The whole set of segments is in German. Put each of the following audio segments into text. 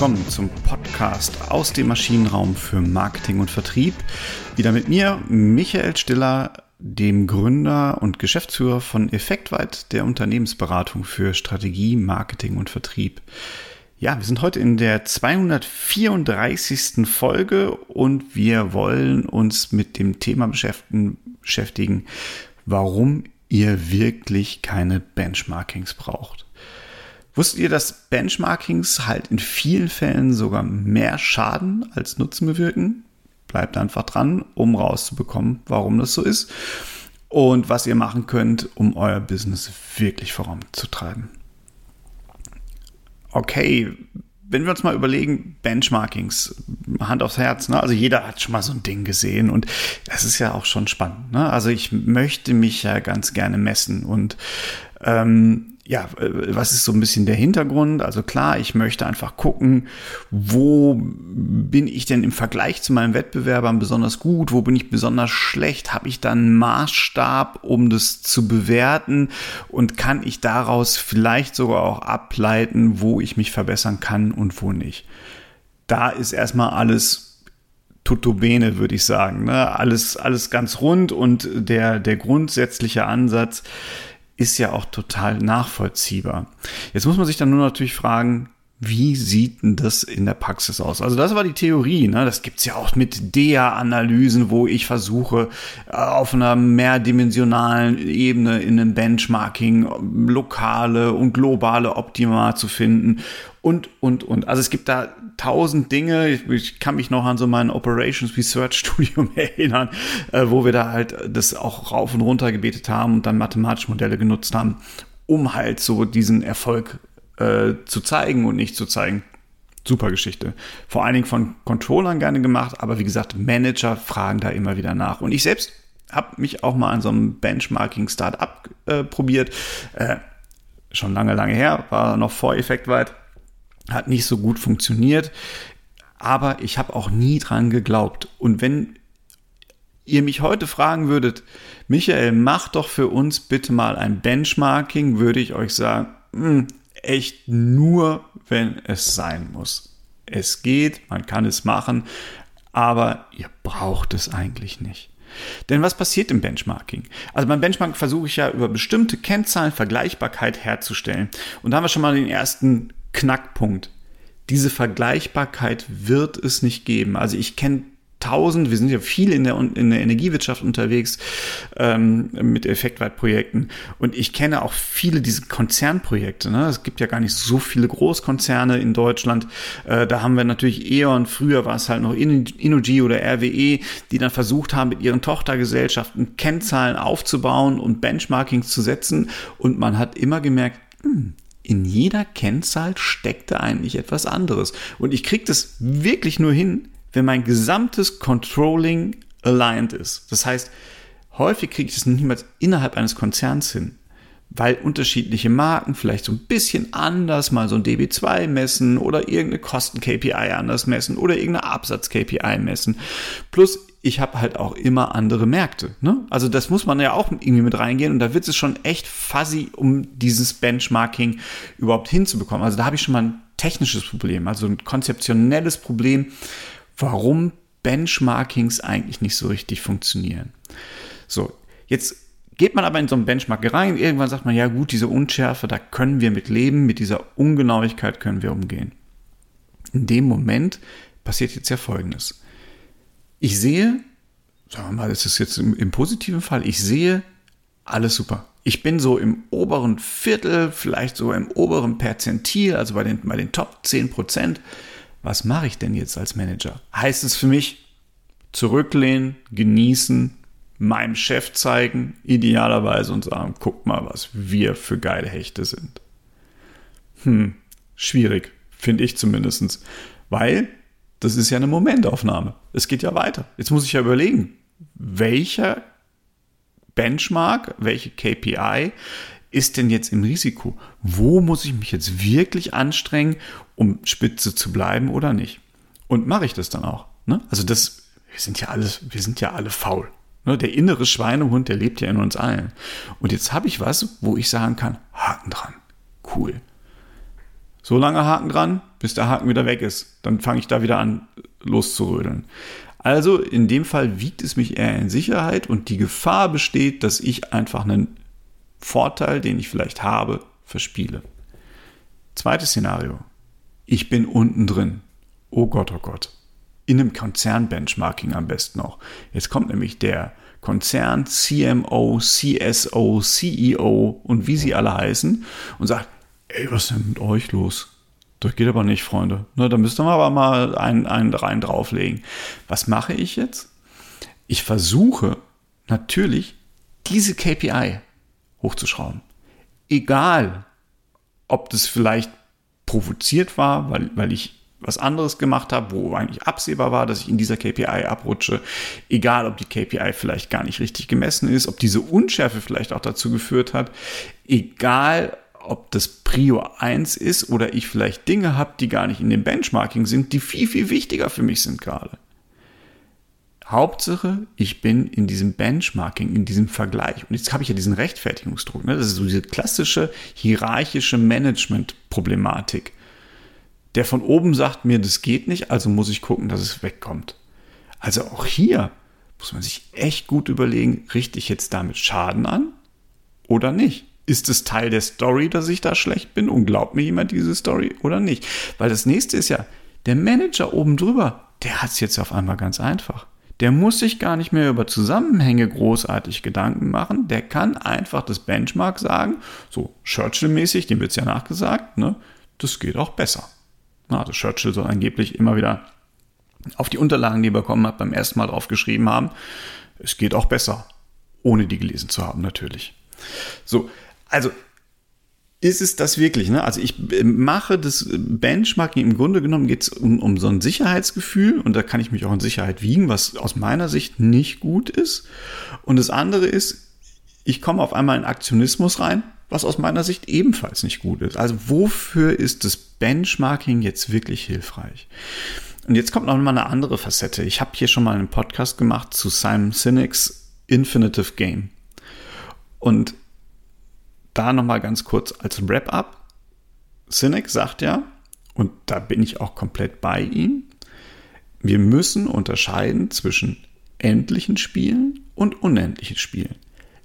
willkommen zum Podcast aus dem Maschinenraum für Marketing und Vertrieb. Wieder mit mir, Michael Stiller, dem Gründer und Geschäftsführer von Effektweit, der Unternehmensberatung für Strategie, Marketing und Vertrieb. Ja, wir sind heute in der 234. Folge und wir wollen uns mit dem Thema beschäftigen, warum ihr wirklich keine Benchmarkings braucht. Wusstet ihr, dass Benchmarkings halt in vielen Fällen sogar mehr Schaden als Nutzen bewirken? Bleibt einfach dran, um rauszubekommen, warum das so ist und was ihr machen könnt, um euer Business wirklich voranzutreiben. Okay, wenn wir uns mal überlegen, Benchmarkings, Hand aufs Herz, ne? also jeder hat schon mal so ein Ding gesehen und das ist ja auch schon spannend. Ne? Also ich möchte mich ja ganz gerne messen und ähm, ja, äh, was ist so ein bisschen der Hintergrund? Also klar, ich möchte einfach gucken, wo bin ich denn im Vergleich zu meinen Wettbewerbern besonders gut, wo bin ich besonders schlecht? Habe ich dann einen Maßstab, um das zu bewerten? Und kann ich daraus vielleicht sogar auch ableiten, wo ich mich verbessern kann und wo nicht? Da ist erstmal alles tutto bene, würde ich sagen. Ne? Alles, alles ganz rund und der, der grundsätzliche Ansatz, ist ja auch total nachvollziehbar. Jetzt muss man sich dann nur natürlich fragen, wie sieht denn das in der Praxis aus? Also das war die Theorie, ne? das gibt's ja auch mit DEA-Analysen, wo ich versuche, äh, auf einer mehrdimensionalen Ebene in einem Benchmarking lokale und globale Optima zu finden und, und, und. Also es gibt da tausend Dinge. Ich, ich kann mich noch an so mein Operations Research Studium erinnern, äh, wo wir da halt das auch rauf und runter gebetet haben und dann mathematische Modelle genutzt haben, um halt so diesen Erfolg äh, zu zeigen und nicht zu zeigen. Super Geschichte. Vor allen Dingen von Controllern gerne gemacht, aber wie gesagt, Manager fragen da immer wieder nach. Und ich selbst habe mich auch mal an so einem Benchmarking-Startup äh, probiert. Äh, schon lange, lange her, war noch vor Effektweit hat nicht so gut funktioniert, aber ich habe auch nie dran geglaubt. Und wenn ihr mich heute fragen würdet, Michael, mach doch für uns bitte mal ein Benchmarking, würde ich euch sagen, hm, echt nur, wenn es sein muss. Es geht, man kann es machen, aber ihr braucht es eigentlich nicht. Denn was passiert im Benchmarking? Also beim Benchmarking versuche ich ja über bestimmte Kennzahlen Vergleichbarkeit herzustellen. Und da haben wir schon mal den ersten Knackpunkt. Diese Vergleichbarkeit wird es nicht geben. Also ich kenne tausend, wir sind ja viel in der, in der Energiewirtschaft unterwegs ähm, mit Effektweitprojekten und ich kenne auch viele diese Konzernprojekte. Ne? Es gibt ja gar nicht so viele Großkonzerne in Deutschland. Äh, da haben wir natürlich E.ON, früher war es halt noch Innogy oder RWE, die dann versucht haben, mit ihren Tochtergesellschaften Kennzahlen aufzubauen und Benchmarkings zu setzen und man hat immer gemerkt, hm, in jeder Kennzahl steckte eigentlich etwas anderes. Und ich kriege das wirklich nur hin, wenn mein gesamtes Controlling aligned ist. Das heißt, häufig kriege ich das niemals innerhalb eines Konzerns hin, weil unterschiedliche Marken vielleicht so ein bisschen anders mal so ein DB2 messen oder irgendeine Kosten-KPI anders messen oder irgendeine Absatz-KPI messen. Plus ich habe halt auch immer andere Märkte. Ne? Also das muss man ja auch irgendwie mit reingehen und da wird es schon echt fuzzy, um dieses Benchmarking überhaupt hinzubekommen. Also da habe ich schon mal ein technisches Problem, also ein konzeptionelles Problem, warum Benchmarkings eigentlich nicht so richtig funktionieren. So, jetzt geht man aber in so ein Benchmark rein, irgendwann sagt man, ja gut, diese Unschärfe, da können wir mit leben, mit dieser Ungenauigkeit können wir umgehen. In dem Moment passiert jetzt ja Folgendes ich sehe, sagen wir mal, das ist jetzt im, im positiven Fall, ich sehe alles super. Ich bin so im oberen Viertel, vielleicht so im oberen Perzentil, also bei den, bei den Top 10 Prozent. Was mache ich denn jetzt als Manager? Heißt es für mich, zurücklehnen, genießen, meinem Chef zeigen, idealerweise und sagen, guck mal, was wir für geile Hechte sind. Hm, schwierig, finde ich zumindestens, Weil das ist ja eine Momentaufnahme. Es geht ja weiter. Jetzt muss ich ja überlegen, welcher Benchmark, welche KPI ist denn jetzt im Risiko? Wo muss ich mich jetzt wirklich anstrengen, um spitze zu bleiben oder nicht? Und mache ich das dann auch? Ne? Also das, wir sind ja alles, wir sind ja alle faul. Ne? Der innere Schweinehund, der lebt ja in uns allen. Und jetzt habe ich was, wo ich sagen kann, Haken dran. Cool. So lange Haken dran, bis der Haken wieder weg ist. Dann fange ich da wieder an, loszurödeln. Also in dem Fall wiegt es mich eher in Sicherheit und die Gefahr besteht, dass ich einfach einen Vorteil, den ich vielleicht habe, verspiele. Zweites Szenario. Ich bin unten drin. Oh Gott, oh Gott. In einem Konzern-Benchmarking am besten noch. Jetzt kommt nämlich der Konzern, CMO, CSO, CEO und wie sie alle heißen und sagt, ey, was ist denn mit euch los? Das geht aber nicht, Freunde. Ne, da müsst ihr aber mal einen, einen rein drauflegen. Was mache ich jetzt? Ich versuche natürlich diese KPI hochzuschrauben. Egal, ob das vielleicht provoziert war, weil, weil ich was anderes gemacht habe, wo eigentlich absehbar war, dass ich in dieser KPI abrutsche. Egal, ob die KPI vielleicht gar nicht richtig gemessen ist, ob diese Unschärfe vielleicht auch dazu geführt hat. Egal, ob das Prio 1 ist oder ich vielleicht Dinge habe, die gar nicht in dem Benchmarking sind, die viel, viel wichtiger für mich sind gerade. Hauptsache, ich bin in diesem Benchmarking, in diesem Vergleich. Und jetzt habe ich ja diesen Rechtfertigungsdruck. Ne? Das ist so diese klassische hierarchische Management-Problematik. Der von oben sagt mir, das geht nicht, also muss ich gucken, dass es wegkommt. Also auch hier muss man sich echt gut überlegen, richte ich jetzt damit Schaden an oder nicht? Ist es Teil der Story, dass ich da schlecht bin und glaubt mir jemand diese Story oder nicht? Weil das nächste ist ja, der Manager oben drüber, der hat es jetzt auf einmal ganz einfach. Der muss sich gar nicht mehr über Zusammenhänge großartig Gedanken machen. Der kann einfach das Benchmark sagen, so Churchill-mäßig, dem wird es ja nachgesagt, ne? das geht auch besser. Also Churchill soll angeblich immer wieder auf die Unterlagen, die er bekommen hat, beim ersten Mal drauf geschrieben haben, es geht auch besser, ohne die gelesen zu haben natürlich. So, also ist es das wirklich? Ne? Also ich mache das Benchmarking, im Grunde genommen geht es um, um so ein Sicherheitsgefühl und da kann ich mich auch in Sicherheit wiegen, was aus meiner Sicht nicht gut ist. Und das andere ist, ich komme auf einmal in Aktionismus rein, was aus meiner Sicht ebenfalls nicht gut ist. Also wofür ist das Benchmarking jetzt wirklich hilfreich? Und jetzt kommt noch mal eine andere Facette. Ich habe hier schon mal einen Podcast gemacht zu Simon Sinek's Infinitive Game. Und da nochmal ganz kurz als Wrap-up. Sinek sagt ja, und da bin ich auch komplett bei ihm, wir müssen unterscheiden zwischen endlichen Spielen und unendlichen Spielen.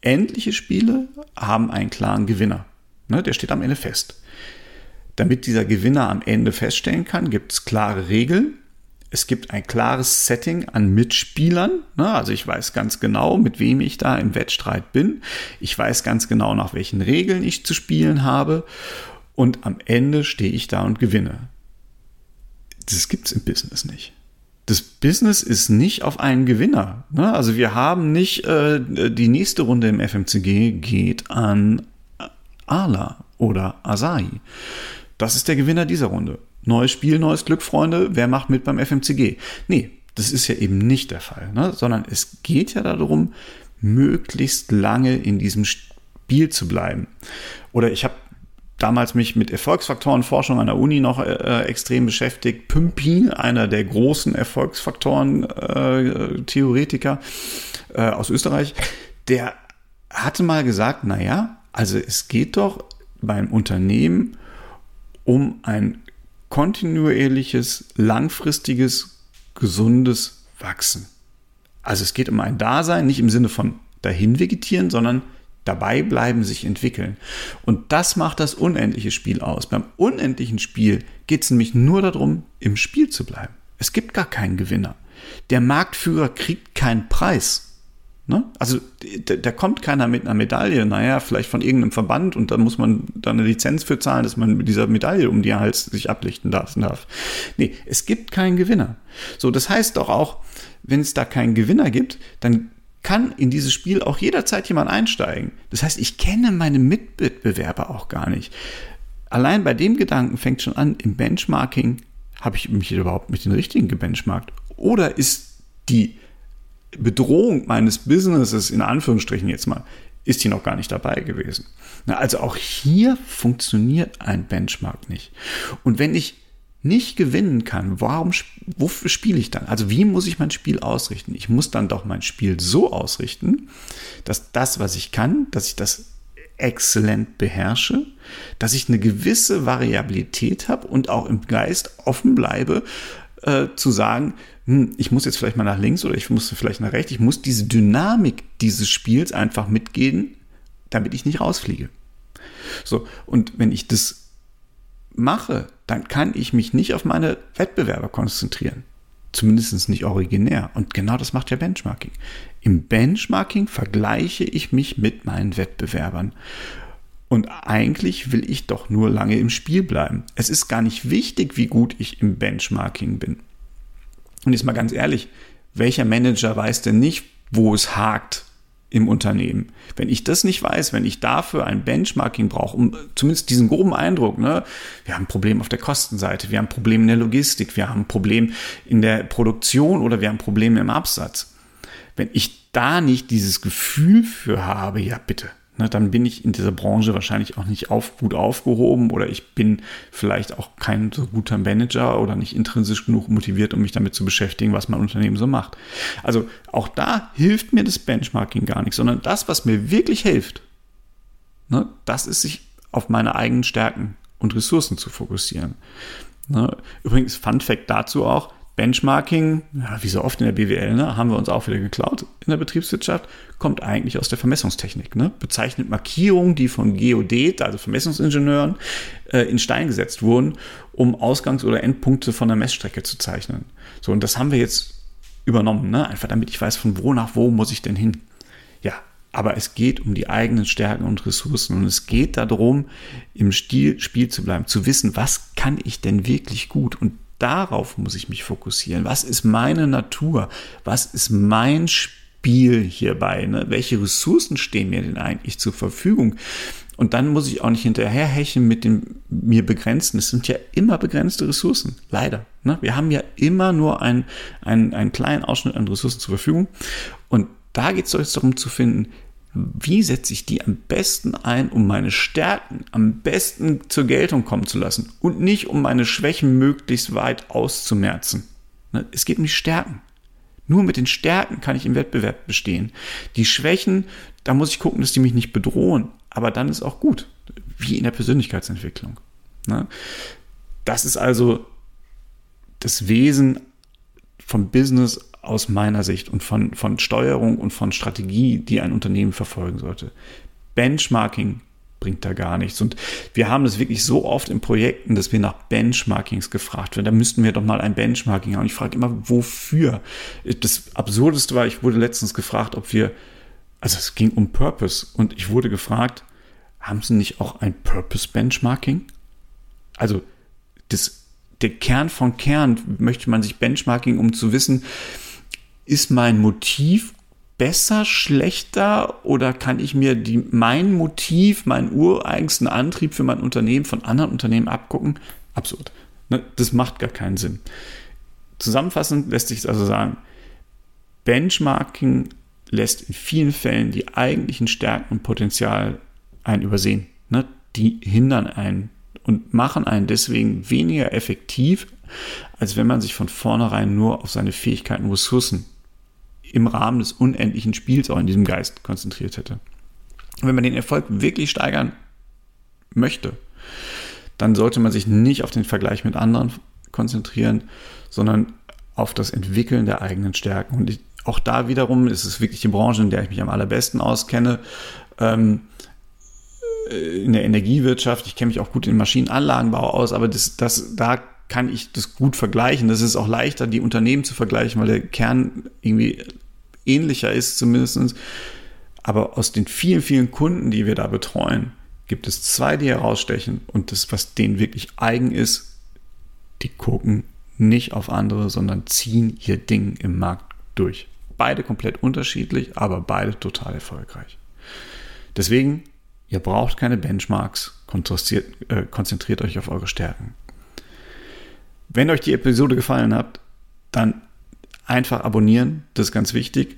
Endliche Spiele haben einen klaren Gewinner. Ne, der steht am Ende fest. Damit dieser Gewinner am Ende feststellen kann, gibt es klare Regeln, es gibt ein klares Setting an Mitspielern. Ne? Also ich weiß ganz genau, mit wem ich da im Wettstreit bin. Ich weiß ganz genau, nach welchen Regeln ich zu spielen habe. Und am Ende stehe ich da und gewinne. Das gibt es im Business nicht. Das Business ist nicht auf einen Gewinner. Ne? Also wir haben nicht äh, die nächste Runde im FMCG geht an Ala oder Asahi. Das ist der Gewinner dieser Runde. Neues Spiel, neues Glück, Freunde. Wer macht mit beim FMCG? Nee, das ist ja eben nicht der Fall, ne? sondern es geht ja darum, möglichst lange in diesem Spiel zu bleiben. Oder ich habe damals mich mit Erfolgsfaktorenforschung an der Uni noch äh, äh extrem beschäftigt. Pümpi, einer der großen Erfolgsfaktoren-Theoretiker äh, äh, aus Österreich, der hatte mal gesagt, naja, also es geht doch beim Unternehmen um ein kontinuierliches, langfristiges, gesundes Wachsen. Also es geht um ein Dasein, nicht im Sinne von dahin vegetieren, sondern dabei bleiben, sich entwickeln. Und das macht das unendliche Spiel aus. Beim unendlichen Spiel geht es nämlich nur darum, im Spiel zu bleiben. Es gibt gar keinen Gewinner. Der Marktführer kriegt keinen Preis. Ne? Also da, kommt keiner mit einer Medaille, naja, vielleicht von irgendeinem Verband und da muss man dann eine Lizenz für zahlen, dass man mit dieser Medaille um die Hals sich ablichten darf. Nee, es gibt keinen Gewinner. So, das heißt doch auch, wenn es da keinen Gewinner gibt, dann kann in dieses Spiel auch jederzeit jemand einsteigen. Das heißt, ich kenne meine Mitbewerber auch gar nicht. Allein bei dem Gedanken fängt schon an, im Benchmarking habe ich mich überhaupt mit den richtigen gebenchmarkt? Oder ist die Bedrohung meines Businesses, in Anführungsstrichen jetzt mal, ist hier noch gar nicht dabei gewesen. also auch hier funktioniert ein Benchmark nicht. Und wenn ich nicht gewinnen kann, warum, wofür spiele ich dann? Also wie muss ich mein Spiel ausrichten? Ich muss dann doch mein Spiel so ausrichten, dass das, was ich kann, dass ich das exzellent beherrsche, dass ich eine gewisse Variabilität habe und auch im Geist offen bleibe, äh, zu sagen, hm, ich muss jetzt vielleicht mal nach links oder ich muss vielleicht nach rechts. Ich muss diese Dynamik dieses Spiels einfach mitgehen, damit ich nicht rausfliege. So, und wenn ich das mache, dann kann ich mich nicht auf meine Wettbewerber konzentrieren. Zumindest nicht originär. Und genau das macht ja Benchmarking. Im Benchmarking vergleiche ich mich mit meinen Wettbewerbern. Und eigentlich will ich doch nur lange im Spiel bleiben. Es ist gar nicht wichtig, wie gut ich im Benchmarking bin. Und jetzt mal ganz ehrlich, welcher Manager weiß denn nicht, wo es hakt im Unternehmen? Wenn ich das nicht weiß, wenn ich dafür ein Benchmarking brauche, um zumindest diesen groben Eindruck, ne, wir haben ein Problem auf der Kostenseite, wir haben ein Problem in der Logistik, wir haben ein Problem in der Produktion oder wir haben Probleme im Absatz. Wenn ich da nicht dieses Gefühl für habe, ja bitte, ne, dann bin ich in dieser Branche wahrscheinlich auch nicht auf, gut aufgehoben oder ich bin vielleicht auch kein so guter Manager oder nicht intrinsisch genug motiviert, um mich damit zu beschäftigen, was mein Unternehmen so macht. Also auch da hilft mir das Benchmarking gar nicht, sondern das, was mir wirklich hilft, ne, das ist sich auf meine eigenen Stärken und Ressourcen zu fokussieren. Ne, übrigens, Fun Fact dazu auch, Benchmarking, ja, wie so oft in der BWL, ne, haben wir uns auch wieder geklaut in der Betriebswirtschaft, kommt eigentlich aus der Vermessungstechnik. Ne? Bezeichnet Markierungen, die von Geodet, also Vermessungsingenieuren, äh, in Stein gesetzt wurden, um Ausgangs- oder Endpunkte von der Messstrecke zu zeichnen. So, und das haben wir jetzt übernommen, ne? einfach damit ich weiß, von wo nach wo muss ich denn hin. Ja, aber es geht um die eigenen Stärken und Ressourcen und es geht darum, im Stil, Spiel zu bleiben, zu wissen, was kann ich denn wirklich gut und darauf muss ich mich fokussieren. Was ist meine Natur? Was ist mein Spiel hierbei? Ne? Welche Ressourcen stehen mir denn eigentlich zur Verfügung? Und dann muss ich auch nicht hinterherhecheln mit dem mir begrenzten. Es sind ja immer begrenzte Ressourcen, leider. Ne? Wir haben ja immer nur einen, einen, einen kleinen Ausschnitt an Ressourcen zur Verfügung. Und da geht es jetzt darum zu finden, wie setze ich die am besten ein, um meine Stärken am besten zur Geltung kommen zu lassen und nicht um meine Schwächen möglichst weit auszumerzen. Ne, es geht um die Stärken. Nur mit den Stärken kann ich im Wettbewerb bestehen. Die Schwächen, da muss ich gucken, dass die mich nicht bedrohen. Aber dann ist auch gut. Wie in der Persönlichkeitsentwicklung. Ne? Das ist also das Wesen vom Business aus meiner Sicht und von, von Steuerung und von Strategie, die ein Unternehmen verfolgen sollte. Benchmarking bringt da gar nichts. Und wir haben das wirklich so oft in Projekten, dass wir nach Benchmarkings gefragt werden. Da müssten wir doch mal ein Benchmarking haben. Ich frage immer, wofür? Das Absurdeste war, ich wurde letztens gefragt, ob wir, also es ging um Purpose. Und ich wurde gefragt, haben Sie nicht auch ein Purpose-Benchmarking? Also das, der Kern von Kern möchte man sich Benchmarking, um zu wissen, ist mein Motiv besser, schlechter oder kann ich mir die, mein Motiv, meinen ureigensten Antrieb für mein Unternehmen von anderen Unternehmen abgucken? Absurd. Ne, das macht gar keinen Sinn. Zusammenfassend lässt sich also sagen, Benchmarking lässt in vielen Fällen die eigentlichen Stärken und Potenzial einen übersehen. Ne? Die hindern einen und machen einen deswegen weniger effektiv, als wenn man sich von vornherein nur auf seine Fähigkeiten und Ressourcen im Rahmen des unendlichen Spiels auch in diesem Geist konzentriert hätte. wenn man den Erfolg wirklich steigern möchte, dann sollte man sich nicht auf den Vergleich mit anderen konzentrieren, sondern auf das Entwickeln der eigenen Stärken. Und ich, auch da wiederum ist es wirklich die Branche, in der ich mich am allerbesten auskenne. Ähm, in der Energiewirtschaft, ich kenne mich auch gut in Maschinenanlagenbau aus, aber das, das, da kann ich das gut vergleichen. Das ist auch leichter, die Unternehmen zu vergleichen, weil der Kern irgendwie ähnlicher ist zumindest. Aber aus den vielen, vielen Kunden, die wir da betreuen, gibt es zwei, die herausstechen. Und das, was denen wirklich eigen ist, die gucken nicht auf andere, sondern ziehen ihr Ding im Markt durch. Beide komplett unterschiedlich, aber beide total erfolgreich. Deswegen, ihr braucht keine Benchmarks, konzentriert, äh, konzentriert euch auf eure Stärken. Wenn euch die Episode gefallen hat, dann einfach abonnieren, das ist ganz wichtig.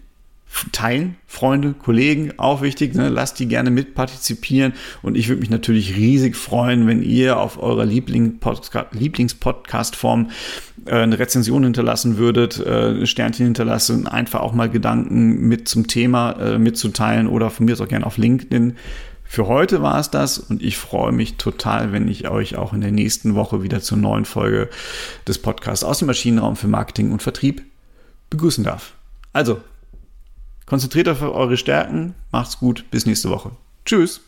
Teilen, Freunde, Kollegen, auch wichtig, ne? lasst die gerne mitpartizipieren und ich würde mich natürlich riesig freuen, wenn ihr auf eurer Lieblingspodcast-Form äh, eine Rezension hinterlassen würdet, äh, Sternchen hinterlassen, einfach auch mal Gedanken mit zum Thema äh, mitzuteilen oder von mir auch gerne auf LinkedIn Für heute war es das und ich freue mich total, wenn ich euch auch in der nächsten Woche wieder zur neuen Folge des Podcasts aus dem Maschinenraum für Marketing und Vertrieb begrüßen darf. Also, konzentriert auf eure Stärken, macht's gut, bis nächste Woche. Tschüss!